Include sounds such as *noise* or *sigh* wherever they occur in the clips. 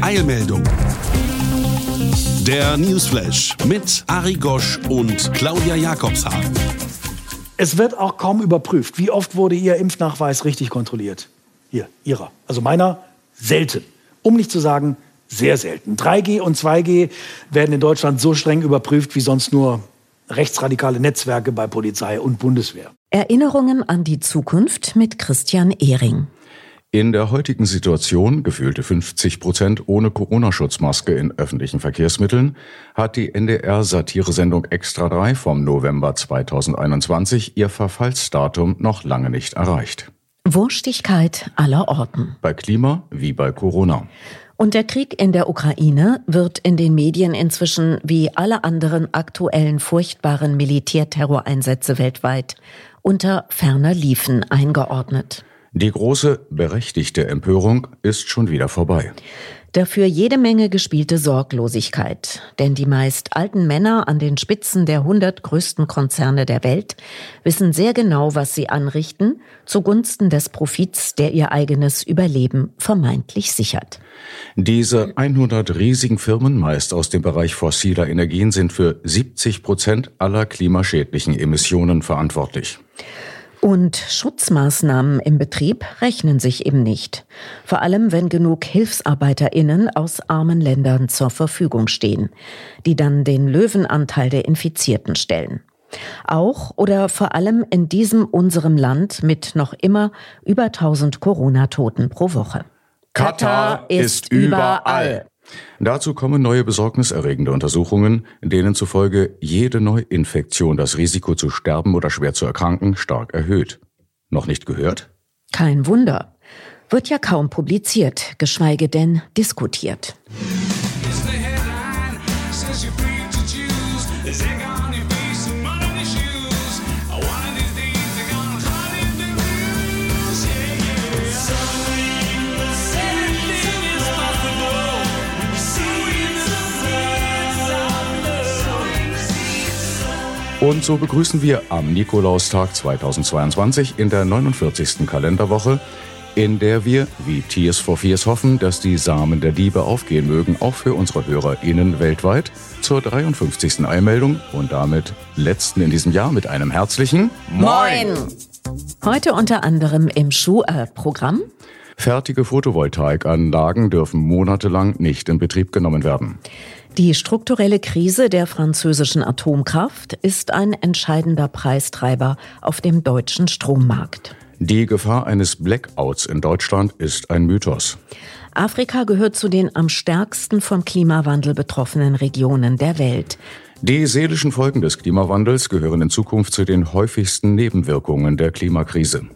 Eilmeldung. Der Newsflash mit Ari Gosch und Claudia Jakobshagen. Es wird auch kaum überprüft. Wie oft wurde Ihr Impfnachweis richtig kontrolliert? Hier, Ihrer. Also meiner selten. Um nicht zu sagen, sehr selten. 3G und 2G werden in Deutschland so streng überprüft wie sonst nur rechtsradikale Netzwerke bei Polizei und Bundeswehr. Erinnerungen an die Zukunft mit Christian Ehring. In der heutigen Situation, gefühlte 50 Prozent ohne Corona-Schutzmaske in öffentlichen Verkehrsmitteln, hat die NDR-Satiresendung Extra 3 vom November 2021 ihr Verfallsdatum noch lange nicht erreicht. Wurstigkeit aller Orten. Bei Klima wie bei Corona. Und der Krieg in der Ukraine wird in den Medien inzwischen wie alle anderen aktuellen furchtbaren Militärterroreinsätze weltweit unter ferner Liefen eingeordnet. Die große, berechtigte Empörung ist schon wieder vorbei. Dafür jede Menge gespielte Sorglosigkeit. Denn die meist alten Männer an den Spitzen der 100 größten Konzerne der Welt wissen sehr genau, was sie anrichten, zugunsten des Profits, der ihr eigenes Überleben vermeintlich sichert. Diese 100 riesigen Firmen, meist aus dem Bereich fossiler Energien, sind für 70 Prozent aller klimaschädlichen Emissionen verantwortlich. Und Schutzmaßnahmen im Betrieb rechnen sich eben nicht. Vor allem, wenn genug HilfsarbeiterInnen aus armen Ländern zur Verfügung stehen, die dann den Löwenanteil der Infizierten stellen. Auch oder vor allem in diesem unserem Land mit noch immer über 1000 Corona-Toten pro Woche. Katar ist überall. Dazu kommen neue besorgniserregende Untersuchungen, denen zufolge jede Neuinfektion das Risiko zu sterben oder schwer zu erkranken stark erhöht. Noch nicht gehört? Kein Wunder. Wird ja kaum publiziert, geschweige denn diskutiert. Und so begrüßen wir am Nikolaustag 2022 in der 49. Kalenderwoche, in der wir, wie Tears for Fears hoffen, dass die Samen der Liebe aufgehen mögen, auch für unsere HörerInnen weltweit, zur 53. Einmeldung und damit letzten in diesem Jahr mit einem herzlichen Moin! Heute unter anderem im Schuh-Programm. Fertige Photovoltaikanlagen dürfen monatelang nicht in Betrieb genommen werden. Die strukturelle Krise der französischen Atomkraft ist ein entscheidender Preistreiber auf dem deutschen Strommarkt. Die Gefahr eines Blackouts in Deutschland ist ein Mythos. Afrika gehört zu den am stärksten vom Klimawandel betroffenen Regionen der Welt. Die seelischen Folgen des Klimawandels gehören in Zukunft zu den häufigsten Nebenwirkungen der Klimakrise.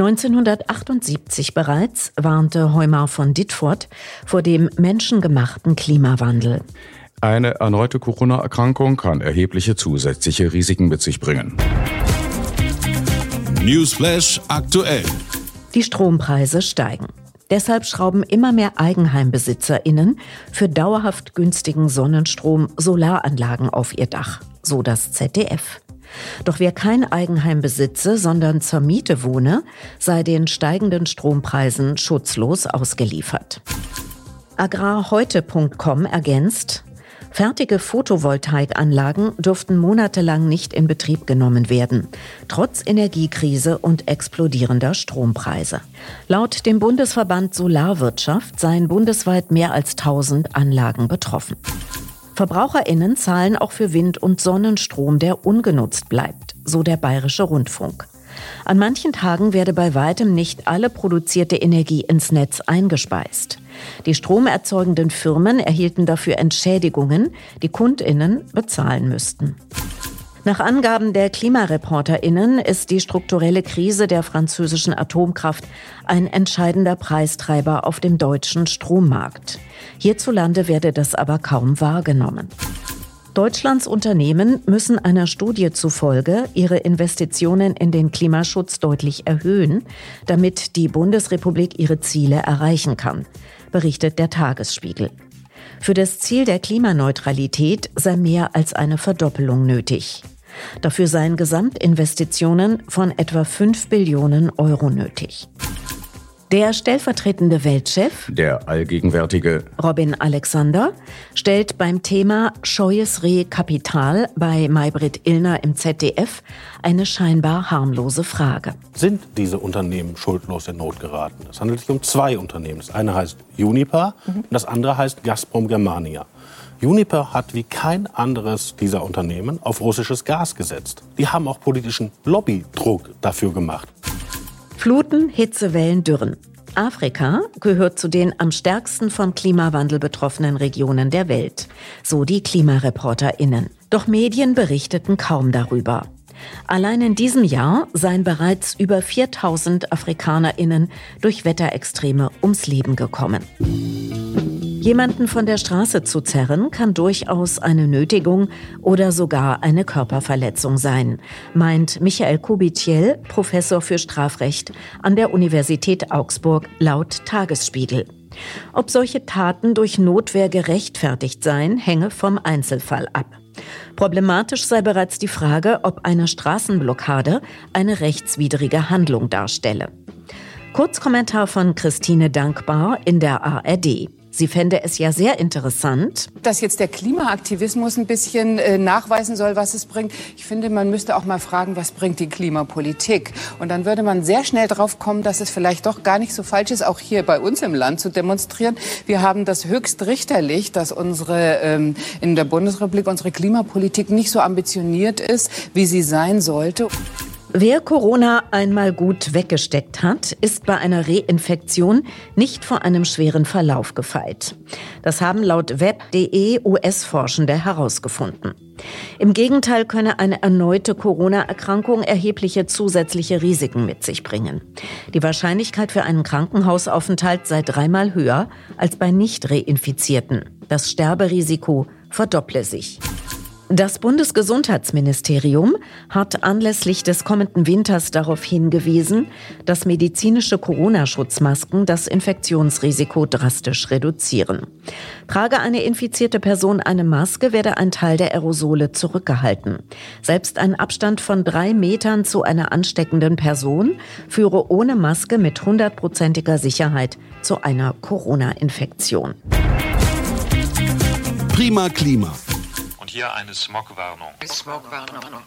1978 bereits warnte Heumar von Ditford vor dem menschengemachten Klimawandel. Eine erneute Corona-Erkrankung kann erhebliche zusätzliche Risiken mit sich bringen. Newsflash aktuell. Die Strompreise steigen. Deshalb schrauben immer mehr EigenheimbesitzerInnen für dauerhaft günstigen Sonnenstrom Solaranlagen auf ihr Dach, so das ZDF. Doch wer kein Eigenheim besitze, sondern zur Miete wohne, sei den steigenden Strompreisen schutzlos ausgeliefert. Agrarheute.com ergänzt, Fertige Photovoltaikanlagen durften monatelang nicht in Betrieb genommen werden, trotz Energiekrise und explodierender Strompreise. Laut dem Bundesverband Solarwirtschaft seien bundesweit mehr als 1000 Anlagen betroffen. Verbraucherinnen zahlen auch für Wind- und Sonnenstrom, der ungenutzt bleibt, so der bayerische Rundfunk. An manchen Tagen werde bei weitem nicht alle produzierte Energie ins Netz eingespeist. Die stromerzeugenden Firmen erhielten dafür Entschädigungen, die Kundinnen bezahlen müssten. Nach Angaben der KlimareporterInnen ist die strukturelle Krise der französischen Atomkraft ein entscheidender Preistreiber auf dem deutschen Strommarkt. Hierzulande werde das aber kaum wahrgenommen. Deutschlands Unternehmen müssen einer Studie zufolge ihre Investitionen in den Klimaschutz deutlich erhöhen, damit die Bundesrepublik ihre Ziele erreichen kann, berichtet der Tagesspiegel. Für das Ziel der Klimaneutralität sei mehr als eine Verdoppelung nötig. Dafür seien Gesamtinvestitionen von etwa 5 Billionen Euro nötig. Der stellvertretende Weltchef, der allgegenwärtige Robin Alexander, stellt beim Thema Scheues Reh Kapital bei Maybrit Illner im ZDF eine scheinbar harmlose Frage. Sind diese Unternehmen schuldlos in Not geraten? Es handelt sich um zwei Unternehmen. Das eine heißt Unipa mhm. und das andere heißt Gazprom Germania. Uniper hat wie kein anderes dieser Unternehmen auf russisches Gas gesetzt. Die haben auch politischen Lobbydruck dafür gemacht. Fluten, Hitzewellen, Dürren. Afrika gehört zu den am stärksten vom Klimawandel betroffenen Regionen der Welt, so die KlimareporterInnen. Doch Medien berichteten kaum darüber. Allein in diesem Jahr seien bereits über 4000 AfrikanerInnen durch Wetterextreme ums Leben gekommen. Jemanden von der Straße zu zerren kann durchaus eine Nötigung oder sogar eine Körperverletzung sein, meint Michael Kubitiel, Professor für Strafrecht an der Universität Augsburg laut Tagesspiegel. Ob solche Taten durch Notwehr gerechtfertigt seien, hänge vom Einzelfall ab. Problematisch sei bereits die Frage, ob eine Straßenblockade eine rechtswidrige Handlung darstelle. Kurzkommentar von Christine Dankbar in der ARD. Sie fände es ja sehr interessant, dass jetzt der Klimaaktivismus ein bisschen äh, nachweisen soll, was es bringt. Ich finde, man müsste auch mal fragen, was bringt die Klimapolitik? Und dann würde man sehr schnell drauf kommen, dass es vielleicht doch gar nicht so falsch ist, auch hier bei uns im Land zu demonstrieren. Wir haben das höchst richterlich, dass unsere ähm, in der Bundesrepublik unsere Klimapolitik nicht so ambitioniert ist, wie sie sein sollte. Wer Corona einmal gut weggesteckt hat, ist bei einer Reinfektion nicht vor einem schweren Verlauf gefeit. Das haben laut web.de US-Forschende herausgefunden. Im Gegenteil könne eine erneute Corona-Erkrankung erhebliche zusätzliche Risiken mit sich bringen. Die Wahrscheinlichkeit für einen Krankenhausaufenthalt sei dreimal höher als bei nicht reinfizierten. Das Sterberisiko verdopple sich. Das Bundesgesundheitsministerium hat anlässlich des kommenden Winters darauf hingewiesen, dass medizinische Corona-Schutzmasken das Infektionsrisiko drastisch reduzieren. Trage eine infizierte Person eine Maske, werde ein Teil der Aerosole zurückgehalten. Selbst ein Abstand von drei Metern zu einer ansteckenden Person führe ohne Maske mit hundertprozentiger Sicherheit zu einer Corona-Infektion. Prima Klima hier eine Smogwarnung. Smogwarnung.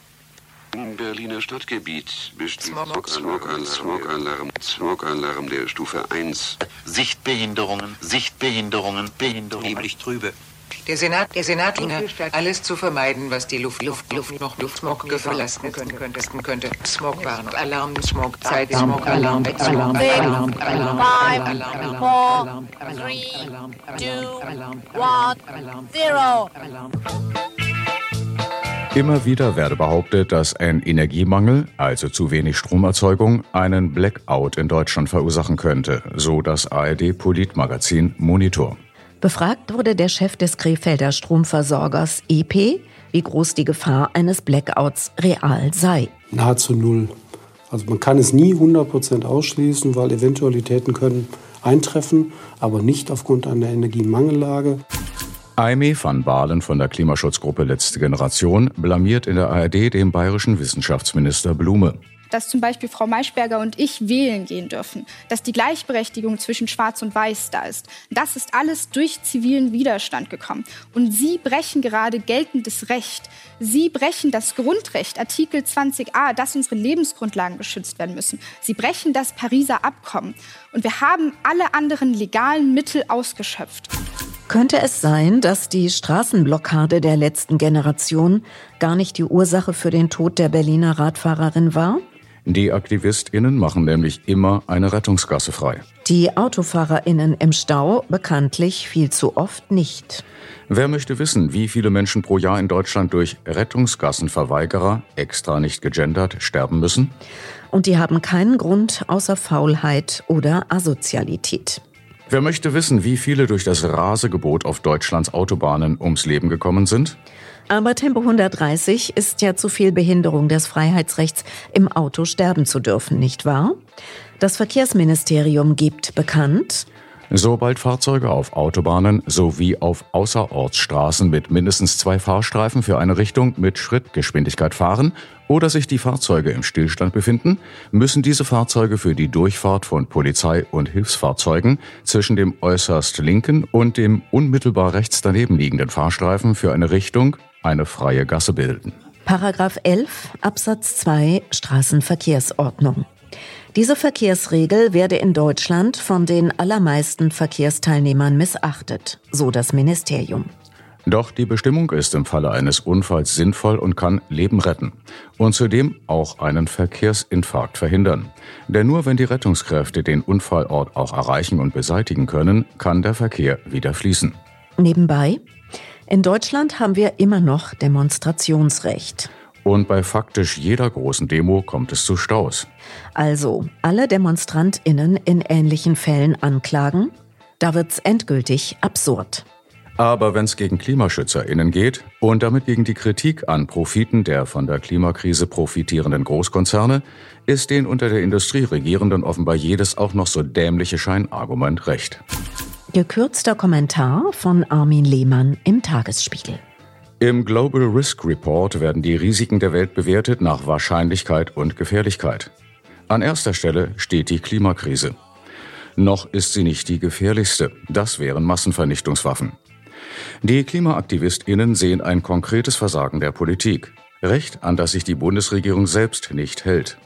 Im Berliner Stadtgebiet besteht Smogalarm, Smogalarm, Smogalarm der Stufe 1. Sichtbehinderungen, Sichtbehinderungen, Behinderungen. Lieblich trübe. Der Senat, der Senat alles zu vermeiden, was die Luft, Luft, Luft noch Luftsmog verlassen könnte, könnte, könnte. Smogwarnung, Alarm, Smog, Zeit, Smog, Alarm, Alarm, Alarm, Alarm, Alarm, four, three, two, one, zero. Immer wieder werde behauptet, dass ein Energiemangel, also zu wenig Stromerzeugung, einen Blackout in Deutschland verursachen könnte, so das ARD Politmagazin Monitor. Befragt wurde der Chef des Krefelder Stromversorgers EP, wie groß die Gefahr eines Blackouts real sei. Nahezu null. Also man kann es nie 100% ausschließen, weil Eventualitäten können eintreffen, aber nicht aufgrund einer Energiemangellage. Aimee van Balen von der Klimaschutzgruppe Letzte Generation blamiert in der ARD den bayerischen Wissenschaftsminister Blume. Dass zum Beispiel Frau Maischberger und ich wählen gehen dürfen, dass die Gleichberechtigung zwischen Schwarz und Weiß da ist, das ist alles durch zivilen Widerstand gekommen. Und Sie brechen gerade geltendes Recht. Sie brechen das Grundrecht, Artikel 20a, dass unsere Lebensgrundlagen geschützt werden müssen. Sie brechen das Pariser Abkommen. Und wir haben alle anderen legalen Mittel ausgeschöpft. Könnte es sein, dass die Straßenblockade der letzten Generation gar nicht die Ursache für den Tod der Berliner Radfahrerin war? Die AktivistInnen machen nämlich immer eine Rettungsgasse frei. Die AutofahrerInnen im Stau bekanntlich viel zu oft nicht. Wer möchte wissen, wie viele Menschen pro Jahr in Deutschland durch Rettungsgassenverweigerer, extra nicht gegendert, sterben müssen? Und die haben keinen Grund außer Faulheit oder Asozialität. Wer möchte wissen, wie viele durch das Rasegebot auf Deutschlands Autobahnen ums Leben gekommen sind? Aber Tempo 130 ist ja zu viel Behinderung des Freiheitsrechts, im Auto sterben zu dürfen, nicht wahr? Das Verkehrsministerium gibt bekannt, Sobald Fahrzeuge auf Autobahnen sowie auf Außerortsstraßen mit mindestens zwei Fahrstreifen für eine Richtung mit Schrittgeschwindigkeit fahren oder sich die Fahrzeuge im Stillstand befinden, müssen diese Fahrzeuge für die Durchfahrt von Polizei und Hilfsfahrzeugen zwischen dem äußerst linken und dem unmittelbar rechts daneben liegenden Fahrstreifen für eine Richtung eine freie Gasse bilden. Paragraph 11 Absatz 2 Straßenverkehrsordnung. Diese Verkehrsregel werde in Deutschland von den allermeisten Verkehrsteilnehmern missachtet, so das Ministerium. Doch die Bestimmung ist im Falle eines Unfalls sinnvoll und kann Leben retten. Und zudem auch einen Verkehrsinfarkt verhindern. Denn nur wenn die Rettungskräfte den Unfallort auch erreichen und beseitigen können, kann der Verkehr wieder fließen. Nebenbei, in Deutschland haben wir immer noch Demonstrationsrecht. Und bei faktisch jeder großen Demo kommt es zu Staus. Also alle DemonstrantInnen in ähnlichen Fällen anklagen? Da wird's endgültig absurd. Aber wenn es gegen KlimaschützerInnen geht und damit gegen die Kritik an Profiten der von der Klimakrise profitierenden Großkonzerne, ist den unter der Industrie Regierenden offenbar jedes auch noch so dämliche Scheinargument recht. Gekürzter Kommentar von Armin Lehmann im Tagesspiegel. Im Global Risk Report werden die Risiken der Welt bewertet nach Wahrscheinlichkeit und Gefährlichkeit. An erster Stelle steht die Klimakrise. Noch ist sie nicht die gefährlichste. Das wären Massenvernichtungswaffen. Die KlimaaktivistInnen sehen ein konkretes Versagen der Politik. Recht, an das sich die Bundesregierung selbst nicht hält.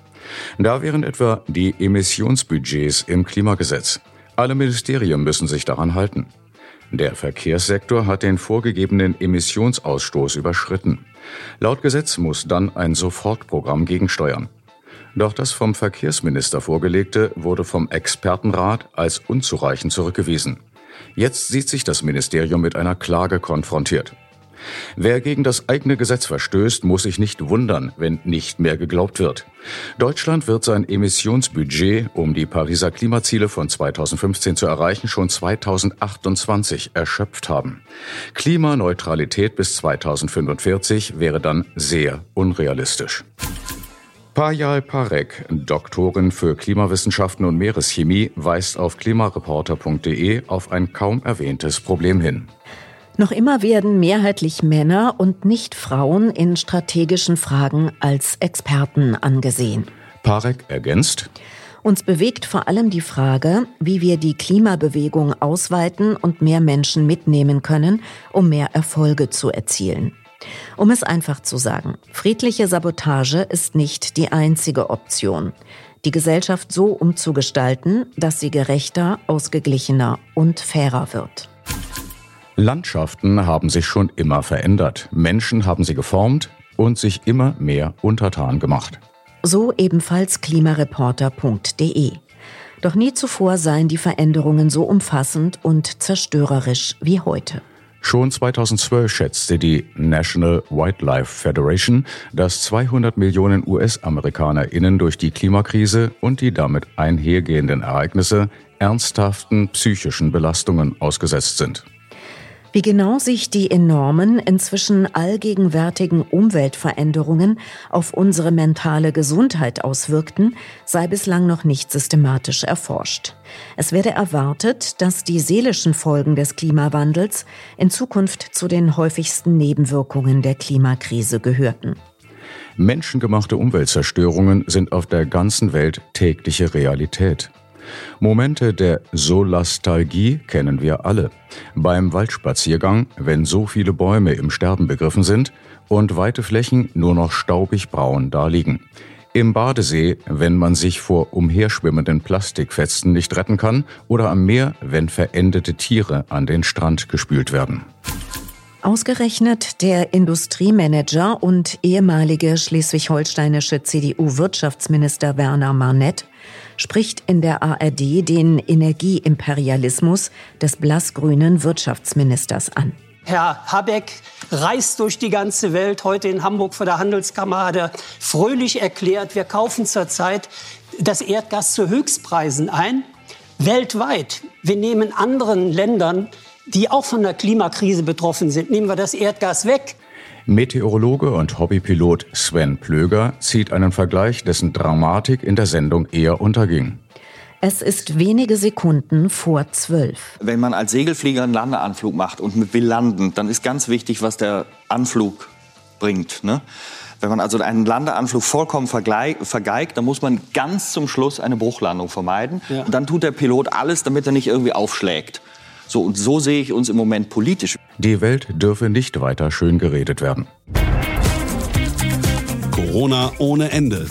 Da wären etwa die Emissionsbudgets im Klimagesetz. Alle Ministerien müssen sich daran halten. Der Verkehrssektor hat den vorgegebenen Emissionsausstoß überschritten. Laut Gesetz muss dann ein Sofortprogramm gegensteuern. Doch das vom Verkehrsminister vorgelegte wurde vom Expertenrat als unzureichend zurückgewiesen. Jetzt sieht sich das Ministerium mit einer Klage konfrontiert. Wer gegen das eigene Gesetz verstößt, muss sich nicht wundern, wenn nicht mehr geglaubt wird. Deutschland wird sein Emissionsbudget, um die Pariser Klimaziele von 2015 zu erreichen, schon 2028 erschöpft haben. Klimaneutralität bis 2045 wäre dann sehr unrealistisch. Payal Parek, Doktorin für Klimawissenschaften und Meereschemie, weist auf klimareporter.de auf ein kaum erwähntes Problem hin. Noch immer werden mehrheitlich Männer und nicht Frauen in strategischen Fragen als Experten angesehen. Parek ergänzt. Uns bewegt vor allem die Frage, wie wir die Klimabewegung ausweiten und mehr Menschen mitnehmen können, um mehr Erfolge zu erzielen. Um es einfach zu sagen, friedliche Sabotage ist nicht die einzige Option. Die Gesellschaft so umzugestalten, dass sie gerechter, ausgeglichener und fairer wird. Landschaften haben sich schon immer verändert. Menschen haben sie geformt und sich immer mehr untertan gemacht. So ebenfalls klimareporter.de. Doch nie zuvor seien die Veränderungen so umfassend und zerstörerisch wie heute. Schon 2012 schätzte die National Wildlife Federation, dass 200 Millionen US-AmerikanerInnen durch die Klimakrise und die damit einhergehenden Ereignisse ernsthaften psychischen Belastungen ausgesetzt sind. Wie genau sich die enormen, inzwischen allgegenwärtigen Umweltveränderungen auf unsere mentale Gesundheit auswirkten, sei bislang noch nicht systematisch erforscht. Es werde erwartet, dass die seelischen Folgen des Klimawandels in Zukunft zu den häufigsten Nebenwirkungen der Klimakrise gehörten. Menschengemachte Umweltzerstörungen sind auf der ganzen Welt tägliche Realität. Momente der Solastalgie kennen wir alle. Beim Waldspaziergang, wenn so viele Bäume im Sterben begriffen sind und weite Flächen nur noch staubig braun daliegen. Im Badesee, wenn man sich vor umherschwimmenden Plastikfetzen nicht retten kann oder am Meer, wenn verendete Tiere an den Strand gespült werden. Ausgerechnet der Industriemanager und ehemalige schleswig-holsteinische CDU-Wirtschaftsminister Werner Marnett spricht in der ARD den Energieimperialismus des blassgrünen Wirtschaftsministers an. Herr Habeck reist durch die ganze Welt. Heute in Hamburg vor der Handelskammer hat er fröhlich erklärt, wir kaufen zurzeit das Erdgas zu Höchstpreisen ein. Weltweit. Wir nehmen anderen Ländern, die auch von der Klimakrise betroffen sind, nehmen wir das Erdgas weg. Meteorologe und Hobbypilot Sven Plöger zieht einen Vergleich, dessen Dramatik in der Sendung eher unterging. Es ist wenige Sekunden vor zwölf. Wenn man als Segelflieger einen Landeanflug macht und will landen, dann ist ganz wichtig, was der Anflug bringt. Ne? Wenn man also einen Landeanflug vollkommen vergeigt, dann muss man ganz zum Schluss eine Bruchlandung vermeiden. Ja. Und dann tut der Pilot alles, damit er nicht irgendwie aufschlägt. So, und so sehe ich uns im Moment politisch. Die Welt dürfe nicht weiter schön geredet werden. Corona ohne Ende.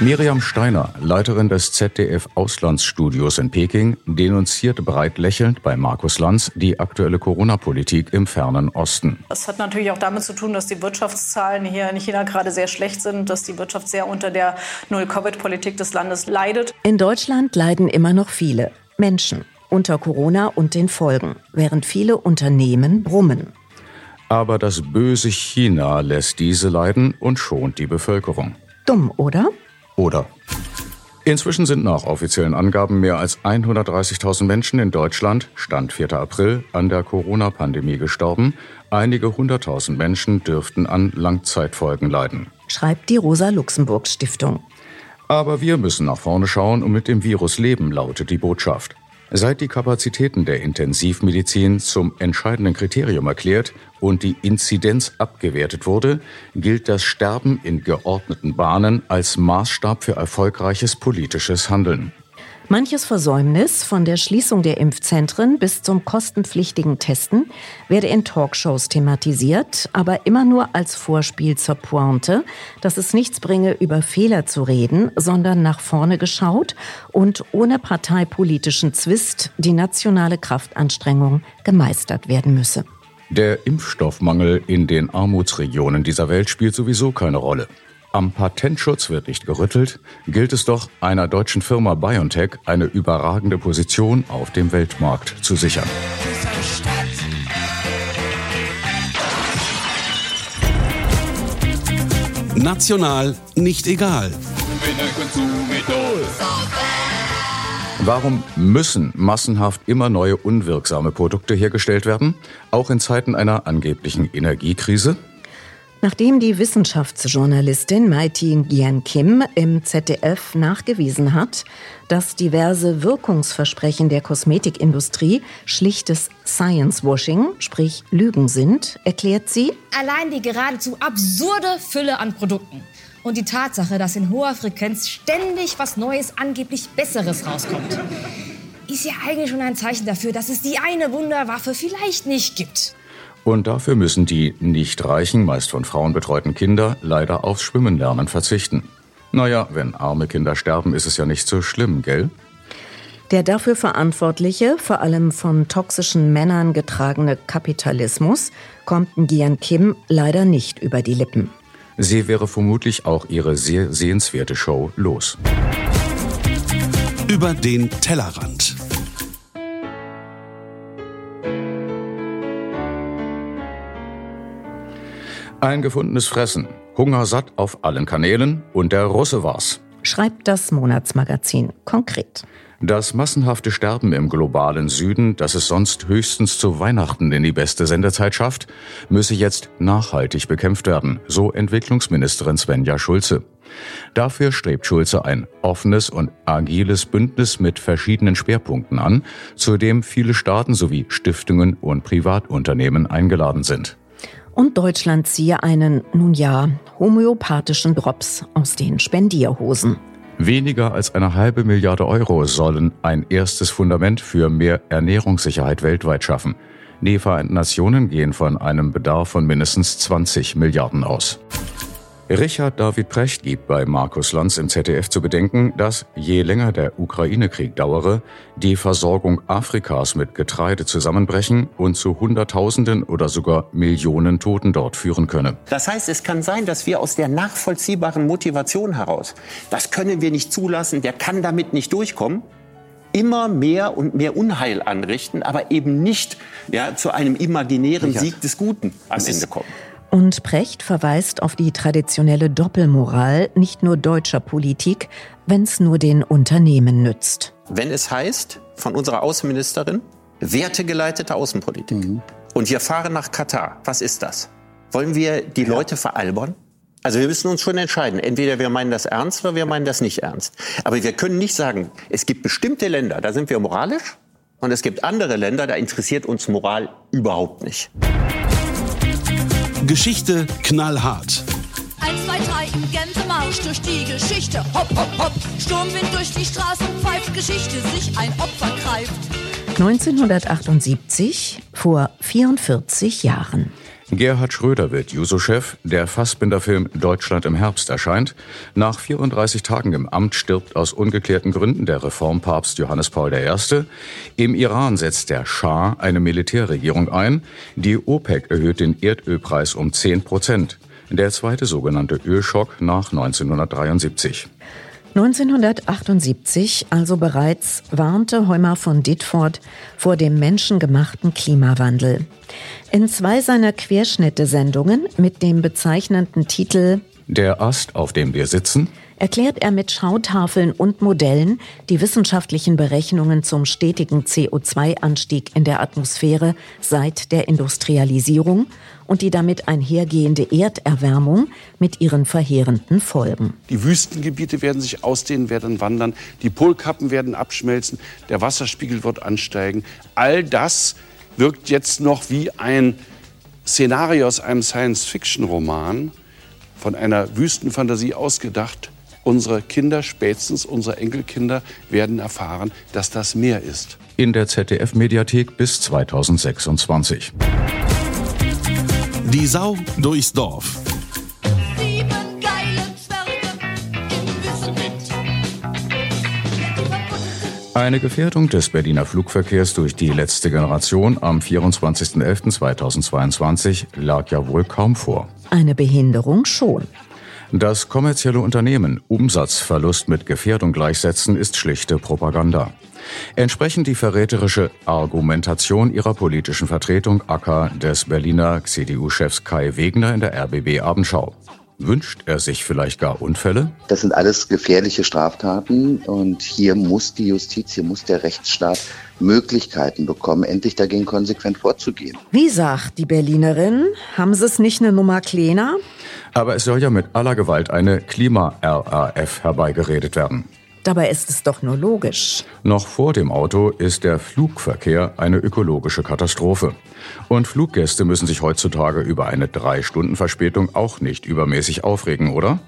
Miriam Steiner, Leiterin des ZDF Auslandsstudios in Peking, denunziert breit lächelnd bei Markus Lanz die aktuelle Corona-Politik im fernen Osten. Das hat natürlich auch damit zu tun, dass die Wirtschaftszahlen hier in China gerade sehr schlecht sind, dass die Wirtschaft sehr unter der Null-Covid-Politik des Landes leidet. In Deutschland leiden immer noch viele Menschen unter Corona und den Folgen, während viele Unternehmen brummen. Aber das böse China lässt diese leiden und schont die Bevölkerung. Dumm, oder? Oder. Inzwischen sind nach offiziellen Angaben mehr als 130.000 Menschen in Deutschland, Stand 4. April, an der Corona-Pandemie gestorben. Einige hunderttausend Menschen dürften an Langzeitfolgen leiden. Schreibt die Rosa-Luxemburg-Stiftung. Aber wir müssen nach vorne schauen und mit dem Virus leben, lautet die Botschaft. Seit die Kapazitäten der Intensivmedizin zum entscheidenden Kriterium erklärt und die Inzidenz abgewertet wurde, gilt das Sterben in geordneten Bahnen als Maßstab für erfolgreiches politisches Handeln. Manches Versäumnis von der Schließung der Impfzentren bis zum kostenpflichtigen Testen werde in Talkshows thematisiert, aber immer nur als Vorspiel zur Pointe, dass es nichts bringe, über Fehler zu reden, sondern nach vorne geschaut und ohne parteipolitischen Zwist die nationale Kraftanstrengung gemeistert werden müsse. Der Impfstoffmangel in den Armutsregionen dieser Welt spielt sowieso keine Rolle. Am Patentschutz wird nicht gerüttelt, gilt es doch einer deutschen Firma BioNTech eine überragende Position auf dem Weltmarkt zu sichern. National nicht egal. Warum müssen massenhaft immer neue unwirksame Produkte hergestellt werden, auch in Zeiten einer angeblichen Energiekrise? Nachdem die Wissenschaftsjournalistin Maitin Gian Kim im ZDF nachgewiesen hat, dass diverse Wirkungsversprechen der Kosmetikindustrie schlichtes Science-Washing, sprich Lügen sind, erklärt sie, allein die geradezu absurde Fülle an Produkten und die Tatsache, dass in hoher Frequenz ständig was Neues, angeblich Besseres rauskommt, ist ja eigentlich schon ein Zeichen dafür, dass es die eine Wunderwaffe vielleicht nicht gibt. Und dafür müssen die nicht reichen, meist von Frauen betreuten Kinder leider aufs Schwimmen lernen verzichten. Naja, wenn arme Kinder sterben, ist es ja nicht so schlimm, gell? Der dafür verantwortliche, vor allem von toxischen Männern getragene Kapitalismus kommt Gian Kim leider nicht über die Lippen. Sie wäre vermutlich auch ihre sehr sehenswerte Show los. Über den Tellerrand. Ein gefundenes Fressen, Hungersatt auf allen Kanälen und der Russe war's. Schreibt das Monatsmagazin konkret. Das massenhafte Sterben im globalen Süden, das es sonst höchstens zu Weihnachten in die beste Sendezeit schafft, müsse jetzt nachhaltig bekämpft werden, so Entwicklungsministerin Svenja Schulze. Dafür strebt Schulze ein offenes und agiles Bündnis mit verschiedenen Schwerpunkten an, zu dem viele Staaten sowie Stiftungen und Privatunternehmen eingeladen sind und Deutschland ziehe einen, nun ja, homöopathischen Drops aus den Spendierhosen. Weniger als eine halbe Milliarde Euro sollen ein erstes Fundament für mehr Ernährungssicherheit weltweit schaffen. Die Vereinten Nationen gehen von einem Bedarf von mindestens 20 Milliarden aus. Richard David Precht gibt bei Markus Lanz im ZDF zu bedenken, dass je länger der Ukraine-Krieg dauere, die Versorgung Afrikas mit Getreide zusammenbrechen und zu Hunderttausenden oder sogar Millionen Toten dort führen könne. Das heißt, es kann sein, dass wir aus der nachvollziehbaren Motivation heraus, das können wir nicht zulassen, der kann damit nicht durchkommen, immer mehr und mehr Unheil anrichten, aber eben nicht ja, zu einem imaginären Sieg des Guten am Ende kommen. Und Precht verweist auf die traditionelle Doppelmoral nicht nur deutscher Politik, wenn es nur den Unternehmen nützt. Wenn es heißt, von unserer Außenministerin, wertegeleitete Außenpolitik. Und wir fahren nach Katar. Was ist das? Wollen wir die Leute veralbern? Also wir müssen uns schon entscheiden. Entweder wir meinen das ernst oder wir meinen das nicht ernst. Aber wir können nicht sagen, es gibt bestimmte Länder, da sind wir moralisch. Und es gibt andere Länder, da interessiert uns Moral überhaupt nicht. Geschichte knallhart. 1, 2, 3 im Gänsemarsch durch die Geschichte. Hopp, hopp, hopp. Sturmwind durch die Straßen pfeift Geschichte, sich ein Opfer greift. 1978, vor 44 Jahren. Gerhard Schröder wird Juso-Chef. Der Fassbinder-Film Deutschland im Herbst erscheint. Nach 34 Tagen im Amt stirbt aus ungeklärten Gründen der Reformpapst Johannes Paul I. Im Iran setzt der Schah eine Militärregierung ein. Die OPEC erhöht den Erdölpreis um 10 Prozent. Der zweite sogenannte Ölschock nach 1973. 1978, also bereits, warnte Heumer von Ditford vor dem menschengemachten Klimawandel. In zwei seiner Querschnitte-Sendungen mit dem bezeichnenden Titel Der Ast, auf dem wir sitzen, erklärt er mit Schautafeln und Modellen die wissenschaftlichen Berechnungen zum stetigen CO2-Anstieg in der Atmosphäre seit der Industrialisierung und die damit einhergehende Erderwärmung mit ihren verheerenden Folgen. Die Wüstengebiete werden sich ausdehnen, werden wandern, die Polkappen werden abschmelzen, der Wasserspiegel wird ansteigen. All das wirkt jetzt noch wie ein Szenario aus einem Science-Fiction-Roman, von einer Wüstenfantasie ausgedacht. Unsere Kinder, spätestens unsere Enkelkinder, werden erfahren, dass das Meer ist. In der ZDF-Mediathek bis 2026. Die Sau durchs Dorf. Eine Gefährdung des Berliner Flugverkehrs durch die letzte Generation am 24.11.2022 lag ja wohl kaum vor. Eine Behinderung schon. Das kommerzielle Unternehmen Umsatzverlust mit Gefährdung gleichsetzen, ist schlichte Propaganda. Entsprechend die verräterische Argumentation ihrer politischen Vertretung Acker des Berliner CDU-Chefs Kai Wegner in der RBB Abendschau. Wünscht er sich vielleicht gar Unfälle? Das sind alles gefährliche Straftaten und hier muss die Justiz, hier muss der Rechtsstaat Möglichkeiten bekommen, endlich dagegen konsequent vorzugehen. Wie sagt die Berlinerin, haben Sie es nicht eine Nummer kleiner? Aber es soll ja mit aller Gewalt eine Klima-RAF herbeigeredet werden. Dabei ist es doch nur logisch. Noch vor dem Auto ist der Flugverkehr eine ökologische Katastrophe. Und Fluggäste müssen sich heutzutage über eine Drei-Stunden-Verspätung auch nicht übermäßig aufregen, oder?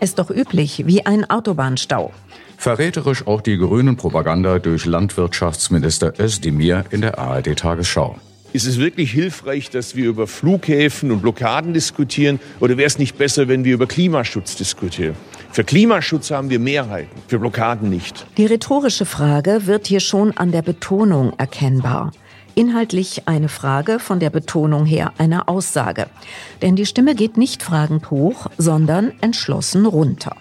Ist doch üblich, wie ein Autobahnstau. Verräterisch auch die grünen Propaganda durch Landwirtschaftsminister Özdemir in der ARD-Tagesschau. Ist es wirklich hilfreich, dass wir über Flughäfen und Blockaden diskutieren? Oder wäre es nicht besser, wenn wir über Klimaschutz diskutieren? Für Klimaschutz haben wir Mehrheiten, für Blockaden nicht. Die rhetorische Frage wird hier schon an der Betonung erkennbar. Inhaltlich eine Frage, von der Betonung her eine Aussage. Denn die Stimme geht nicht fragend hoch, sondern entschlossen runter.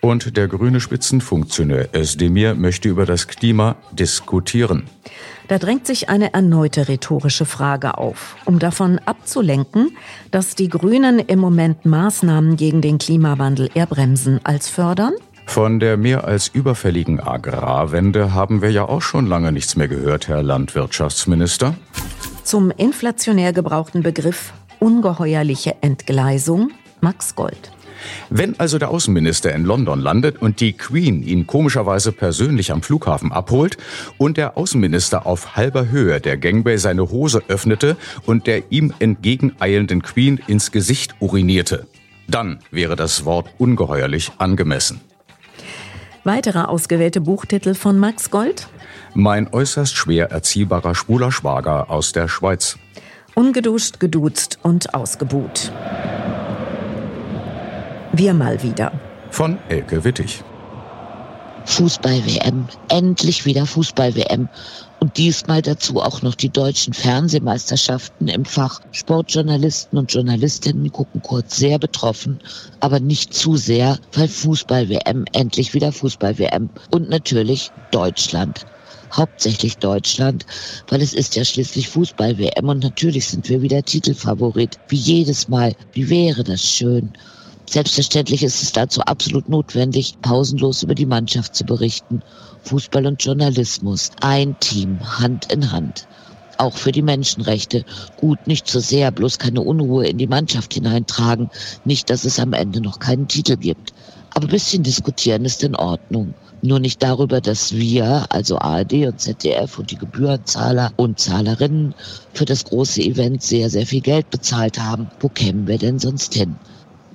Und der grüne Spitzenfunktionär Özdemir möchte über das Klima diskutieren. Da drängt sich eine erneute rhetorische Frage auf, um davon abzulenken, dass die Grünen im Moment Maßnahmen gegen den Klimawandel eher bremsen als fördern. Von der mehr als überfälligen Agrarwende haben wir ja auch schon lange nichts mehr gehört, Herr Landwirtschaftsminister. Zum inflationär gebrauchten Begriff ungeheuerliche Entgleisung Max Gold. Wenn also der Außenminister in London landet und die Queen ihn komischerweise persönlich am Flughafen abholt und der Außenminister auf halber Höhe der Gangway seine Hose öffnete und der ihm entgegeneilenden Queen ins Gesicht urinierte, dann wäre das Wort ungeheuerlich angemessen. Weitere ausgewählte Buchtitel von Max Gold? Mein äußerst schwer erziehbarer schwuler Schwager aus der Schweiz. Ungeduscht, geduzt und ausgebuht. Wir mal wieder. Von Elke Wittig. Fußball-WM. Endlich wieder Fußball-WM. Und diesmal dazu auch noch die deutschen Fernsehmeisterschaften im Fach. Sportjournalisten und Journalistinnen gucken kurz sehr betroffen, aber nicht zu sehr, weil Fußball-WM, endlich wieder Fußball-WM. Und natürlich Deutschland. Hauptsächlich Deutschland, weil es ist ja schließlich Fußball-WM und natürlich sind wir wieder Titelfavorit. Wie jedes Mal. Wie wäre das schön. Selbstverständlich ist es dazu absolut notwendig, pausenlos über die Mannschaft zu berichten. Fußball und Journalismus, ein Team, Hand in Hand. Auch für die Menschenrechte. Gut, nicht zu so sehr, bloß keine Unruhe in die Mannschaft hineintragen. Nicht, dass es am Ende noch keinen Titel gibt. Aber ein bisschen diskutieren ist in Ordnung. Nur nicht darüber, dass wir, also ARD und ZDF und die Gebührenzahler und Zahlerinnen für das große Event sehr, sehr viel Geld bezahlt haben. Wo kämen wir denn sonst hin?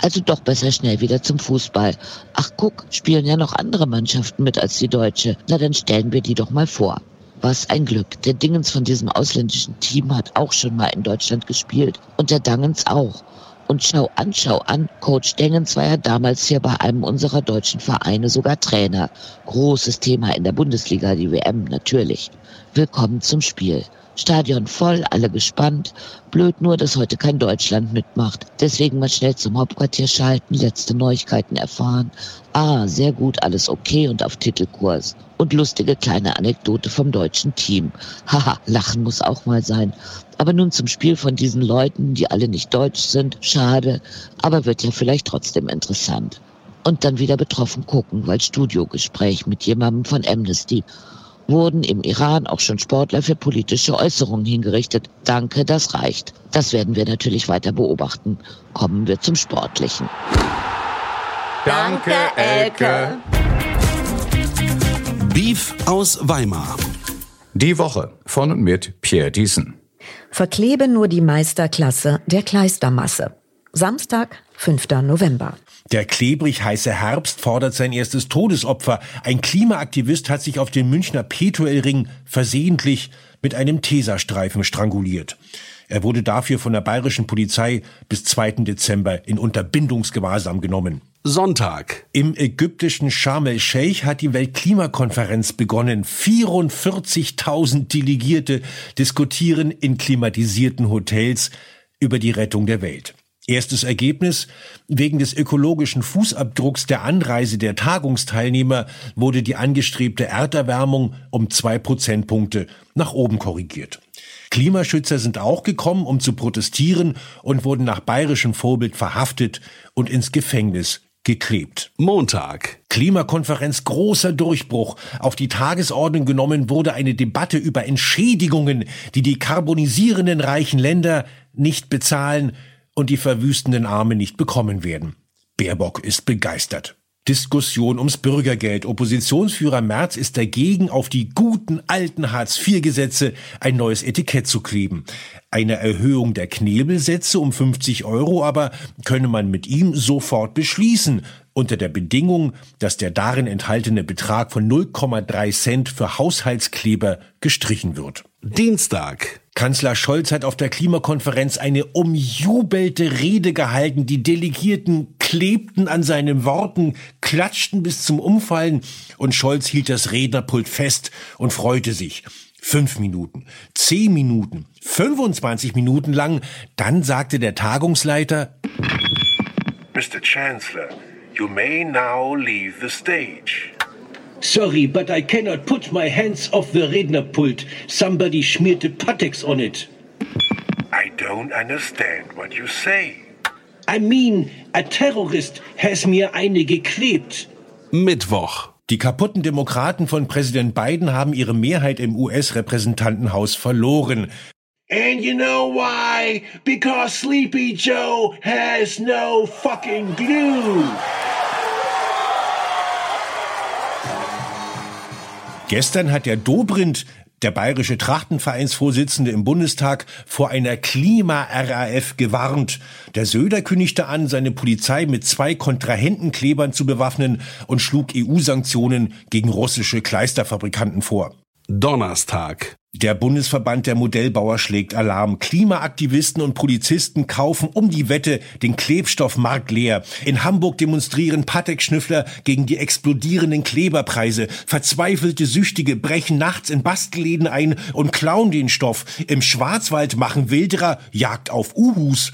Also doch besser schnell wieder zum Fußball. Ach guck, spielen ja noch andere Mannschaften mit als die deutsche. Na dann stellen wir die doch mal vor. Was ein Glück. Der Dingens von diesem ausländischen Team hat auch schon mal in Deutschland gespielt. Und der Dangens auch. Und schau an, schau an, Coach Dengens war ja damals hier bei einem unserer deutschen Vereine sogar Trainer. Großes Thema in der Bundesliga, die WM natürlich. Willkommen zum Spiel. Stadion voll, alle gespannt. Blöd nur, dass heute kein Deutschland mitmacht. Deswegen mal schnell zum Hauptquartier schalten, letzte Neuigkeiten erfahren. Ah, sehr gut, alles okay und auf Titelkurs. Und lustige kleine Anekdote vom deutschen Team. Haha, *laughs* lachen muss auch mal sein. Aber nun zum Spiel von diesen Leuten, die alle nicht deutsch sind. Schade, aber wird ja vielleicht trotzdem interessant. Und dann wieder betroffen gucken, weil Studiogespräch mit jemandem von Amnesty wurden im Iran auch schon Sportler für politische Äußerungen hingerichtet. Danke, das reicht. Das werden wir natürlich weiter beobachten. Kommen wir zum Sportlichen. Danke, Elke. Beef aus Weimar. Die Woche von und mit Pierre Diesen. Verklebe nur die Meisterklasse der Kleistermasse. Samstag, 5. November. Der klebrig heiße Herbst fordert sein erstes Todesopfer. Ein Klimaaktivist hat sich auf dem Münchner Petuelring versehentlich mit einem Tesastreifen stranguliert. Er wurde dafür von der bayerischen Polizei bis 2. Dezember in Unterbindungsgewahrsam genommen. Sonntag. Im ägyptischen Sharm el-Sheikh hat die Weltklimakonferenz begonnen. 44.000 Delegierte diskutieren in klimatisierten Hotels über die Rettung der Welt. Erstes Ergebnis. Wegen des ökologischen Fußabdrucks der Anreise der Tagungsteilnehmer wurde die angestrebte Erderwärmung um zwei Prozentpunkte nach oben korrigiert. Klimaschützer sind auch gekommen, um zu protestieren und wurden nach bayerischem Vorbild verhaftet und ins Gefängnis geklebt. Montag. Klimakonferenz großer Durchbruch. Auf die Tagesordnung genommen wurde eine Debatte über Entschädigungen, die die karbonisierenden reichen Länder nicht bezahlen und die verwüstenden Arme nicht bekommen werden. Baerbock ist begeistert. Diskussion ums Bürgergeld. Oppositionsführer Merz ist dagegen, auf die guten alten Hartz-IV-Gesetze ein neues Etikett zu kleben. Eine Erhöhung der Knebelsätze um 50 Euro aber könne man mit ihm sofort beschließen, unter der Bedingung, dass der darin enthaltene Betrag von 0,3 Cent für Haushaltskleber gestrichen wird. Dienstag. Kanzler Scholz hat auf der Klimakonferenz eine umjubelte Rede gehalten. Die Delegierten klebten an seinen Worten, klatschten bis zum Umfallen und Scholz hielt das Rednerpult fest und freute sich. Fünf Minuten, zehn Minuten, 25 Minuten lang. Dann sagte der Tagungsleiter, Mr. Chancellor, you may now leave the stage. Sorry, but I cannot put my hands off the Rednerpult. Somebody schmierte Patex on it. I don't understand what you say. I mean, a terrorist has mir eine geklebt. Mittwoch. Die kaputten Demokraten von Präsident Biden haben ihre Mehrheit im US-Repräsentantenhaus verloren. And you know why? Because Sleepy Joe has no fucking glue. Gestern hat der Dobrindt, der bayerische Trachtenvereinsvorsitzende im Bundestag, vor einer Klima-RAF gewarnt. Der Söder kündigte an, seine Polizei mit zwei Kontrahentenklebern zu bewaffnen und schlug EU-Sanktionen gegen russische Kleisterfabrikanten vor. Donnerstag. Der Bundesverband der Modellbauer schlägt Alarm. Klimaaktivisten und Polizisten kaufen um die Wette den Klebstoffmarkt leer. In Hamburg demonstrieren Patek-Schnüffler gegen die explodierenden Kleberpreise. Verzweifelte Süchtige brechen nachts in Bastelläden ein und klauen den Stoff. Im Schwarzwald machen Wilderer Jagd auf Uhus.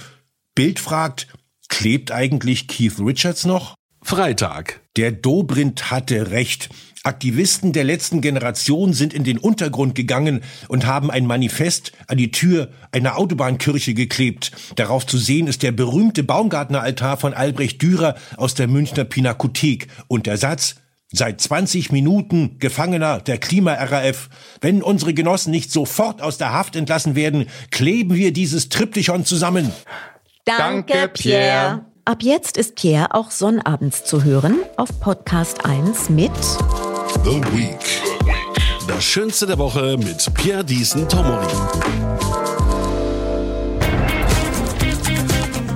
Bild fragt, klebt eigentlich Keith Richards noch? Freitag. Der Dobrindt hatte recht. Aktivisten der letzten Generation sind in den Untergrund gegangen und haben ein Manifest an die Tür einer Autobahnkirche geklebt. Darauf zu sehen ist der berühmte Baumgartneraltar von Albrecht Dürer aus der Münchner Pinakothek und der Satz Seit 20 Minuten Gefangener der Klima-RAF. Wenn unsere Genossen nicht sofort aus der Haft entlassen werden, kleben wir dieses Triptychon zusammen. Danke, Pierre. Ab jetzt ist Pierre auch sonnabends zu hören auf Podcast 1 mit The Week. Das Schönste der Woche mit Pierre Diesen Tomori.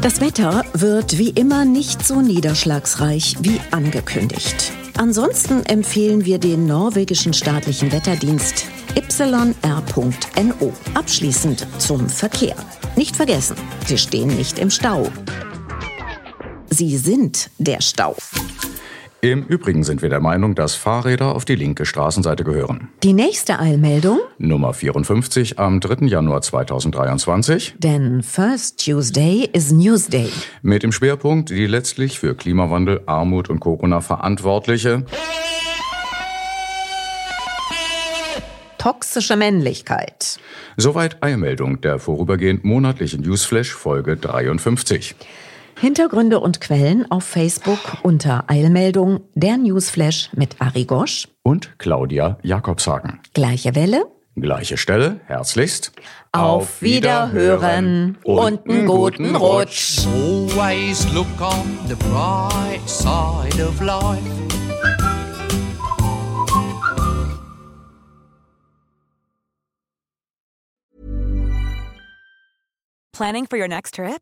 Das Wetter wird wie immer nicht so niederschlagsreich wie angekündigt. Ansonsten empfehlen wir den norwegischen staatlichen Wetterdienst yr.no. Abschließend zum Verkehr. Nicht vergessen, Sie stehen nicht im Stau. Sie sind der Stau. Im Übrigen sind wir der Meinung, dass Fahrräder auf die linke Straßenseite gehören. Die nächste Eilmeldung, Nummer 54 am 3. Januar 2023 denn First Tuesday is Newsday. mit dem Schwerpunkt die letztlich für Klimawandel, Armut und Corona verantwortliche Toxische Männlichkeit. Soweit Eilmeldung der vorübergehend monatlichen Newsflash Folge 53. Hintergründe und Quellen auf Facebook unter Eilmeldung der Newsflash mit Ari Gosch. Und Claudia Jakobshagen. Gleiche Welle. Gleiche Stelle, herzlichst. Auf Wiederhören und einen guten Rutsch. Always look on the bright side of life. Planning for your next trip?